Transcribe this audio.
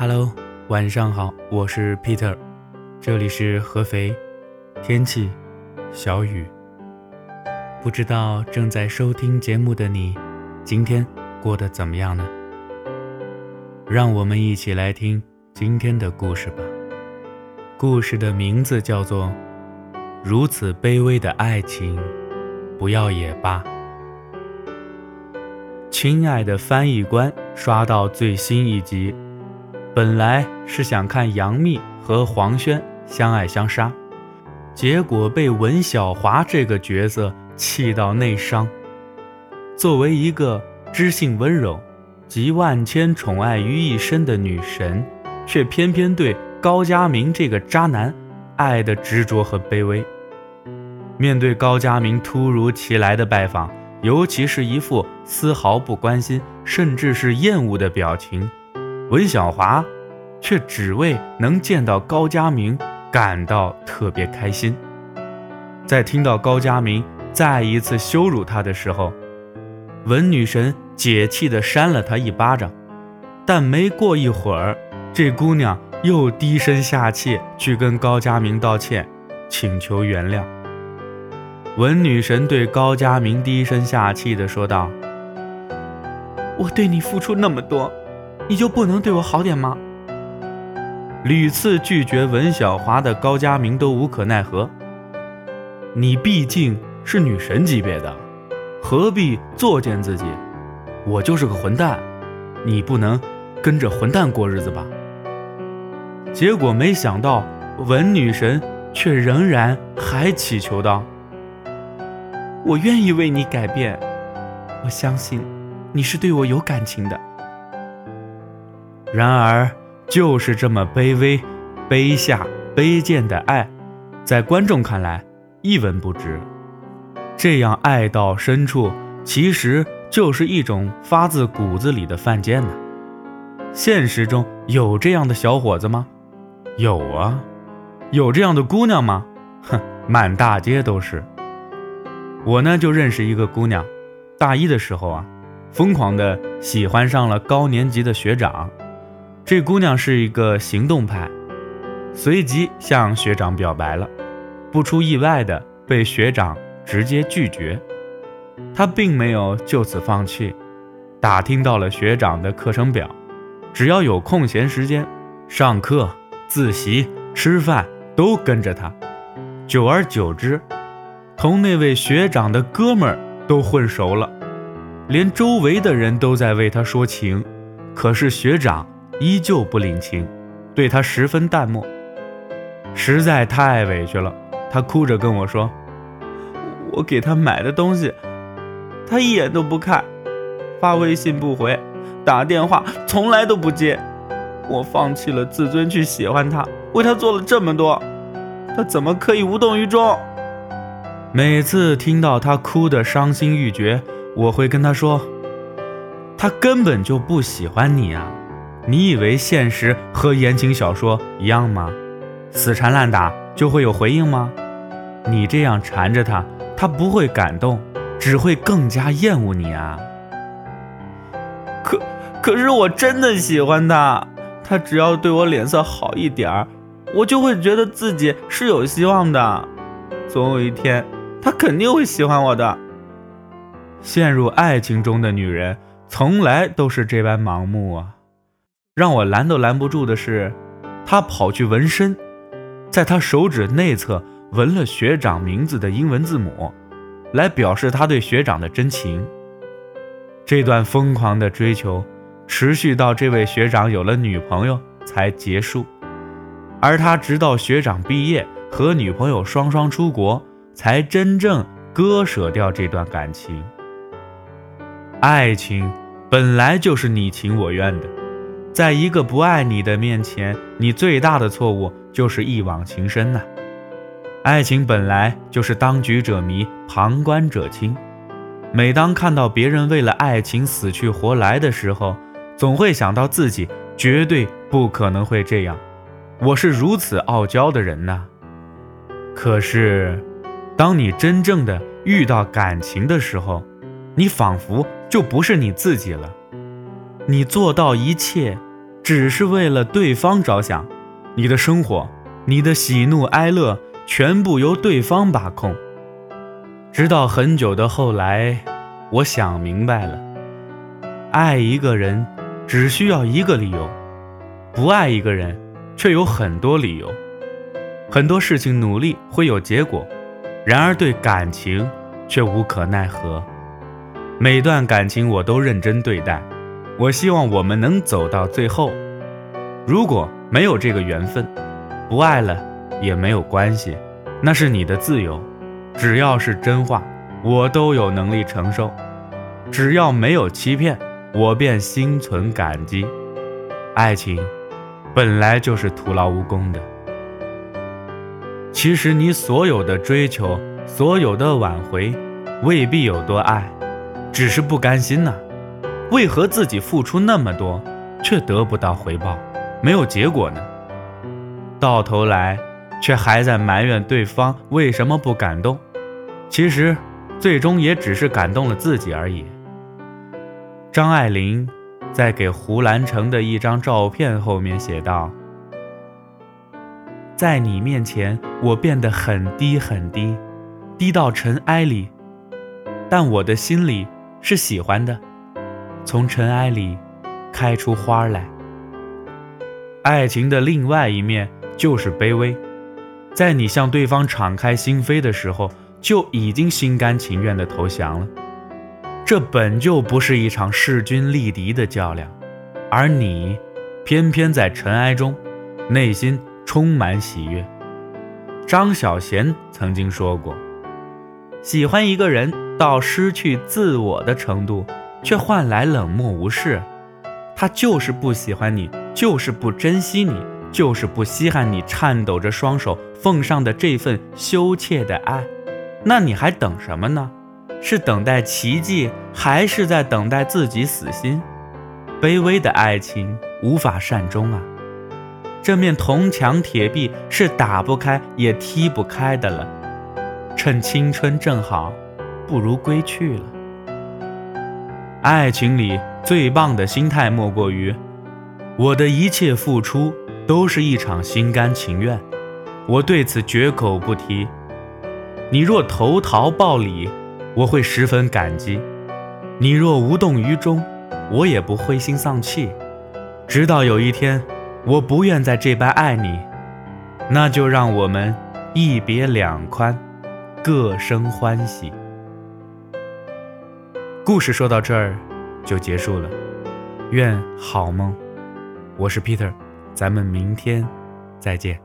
Hello，晚上好，我是 Peter，这里是合肥，天气小雨。不知道正在收听节目的你，今天过得怎么样呢？让我们一起来听今天的故事吧。故事的名字叫做《如此卑微的爱情，不要也罢》。亲爱的翻译官，刷到最新一集。本来是想看杨幂和黄轩相爱相杀，结果被文小华这个角色气到内伤。作为一个知性温柔、集万千宠爱于一身的女神，却偏偏对高佳明这个渣男爱的执着和卑微。面对高佳明突如其来的拜访，尤其是一副丝毫不关心，甚至是厌恶的表情。文小华却只为能见到高佳明感到特别开心。在听到高佳明再一次羞辱他的时候，文女神解气地扇了他一巴掌。但没过一会儿，这姑娘又低声下气去跟高佳明道歉，请求原谅。文女神对高佳明低声下气地说道：“我对你付出那么多。”你就不能对我好点吗？屡次拒绝文小华的高佳明都无可奈何。你毕竟是女神级别的，何必作践自己？我就是个混蛋，你不能跟着混蛋过日子吧？结果没想到文女神却仍然还祈求道：“我愿意为你改变，我相信你是对我有感情的。”然而，就是这么卑微、卑下、卑贱的爱，在观众看来一文不值。这样爱到深处，其实就是一种发自骨子里的犯贱呢。现实中有这样的小伙子吗？有啊。有这样的姑娘吗？哼，满大街都是。我呢，就认识一个姑娘，大一的时候啊，疯狂的喜欢上了高年级的学长。这姑娘是一个行动派，随即向学长表白了，不出意外的被学长直接拒绝。她并没有就此放弃，打听到了学长的课程表，只要有空闲时间，上课、自习、吃饭都跟着他。久而久之，同那位学长的哥们儿都混熟了，连周围的人都在为他说情，可是学长。依旧不领情，对他十分淡漠，实在太委屈了。他哭着跟我说：“我给他买的东西，他一眼都不看，发微信不回，打电话从来都不接。我放弃了自尊去喜欢他，为他做了这么多，他怎么可以无动于衷？”每次听到他哭得伤心欲绝，我会跟他说：“他根本就不喜欢你啊。”你以为现实和言情小说一样吗？死缠烂打就会有回应吗？你这样缠着他，他不会感动，只会更加厌恶你啊！可可是我真的喜欢他，他只要对我脸色好一点儿，我就会觉得自己是有希望的。总有一天，他肯定会喜欢我的。陷入爱情中的女人，从来都是这般盲目啊！让我拦都拦不住的是，他跑去纹身，在他手指内侧纹了学长名字的英文字母，来表示他对学长的真情。这段疯狂的追求持续到这位学长有了女朋友才结束，而他直到学长毕业和女朋友双双出国，才真正割舍掉这段感情。爱情本来就是你情我愿的。在一个不爱你的面前，你最大的错误就是一往情深呐。爱情本来就是当局者迷，旁观者清。每当看到别人为了爱情死去活来的时候，总会想到自己绝对不可能会这样。我是如此傲娇的人呐。可是，当你真正的遇到感情的时候，你仿佛就不是你自己了。你做到一切，只是为了对方着想，你的生活，你的喜怒哀乐，全部由对方把控。直到很久的后来，我想明白了，爱一个人只需要一个理由，不爱一个人却有很多理由。很多事情努力会有结果，然而对感情却无可奈何。每段感情我都认真对待，我希望我们能走到最后。如果没有这个缘分，不爱了也没有关系，那是你的自由。只要是真话，我都有能力承受；只要没有欺骗，我便心存感激。爱情本来就是徒劳无功的。其实你所有的追求，所有的挽回，未必有多爱，只是不甘心呐。为何自己付出那么多，却得不到回报，没有结果呢？到头来，却还在埋怨对方为什么不感动。其实，最终也只是感动了自己而已。张爱玲在给胡兰成的一张照片后面写道。在你面前，我变得很低很低，低到尘埃里，但我的心里是喜欢的，从尘埃里开出花来。爱情的另外一面就是卑微，在你向对方敞开心扉的时候，就已经心甘情愿地投降了。这本就不是一场势均力敌的较量，而你，偏偏在尘埃中，内心。充满喜悦。张小娴曾经说过：“喜欢一个人到失去自我的程度，却换来冷漠无视，他就是不喜欢你，就是不珍惜你，就是不稀罕你颤抖着双手奉上的这份羞怯的爱。那你还等什么呢？是等待奇迹，还是在等待自己死心？卑微的爱情无法善终啊！”这面铜墙铁壁是打不开也踢不开的了，趁青春正好，不如归去了。爱情里最棒的心态莫过于，我的一切付出都是一场心甘情愿，我对此绝口不提。你若投桃报李，我会十分感激；你若无动于衷，我也不灰心丧气。直到有一天。我不愿再这般爱你，那就让我们一别两宽，各生欢喜。故事说到这儿就结束了，愿好梦。我是 Peter，咱们明天再见。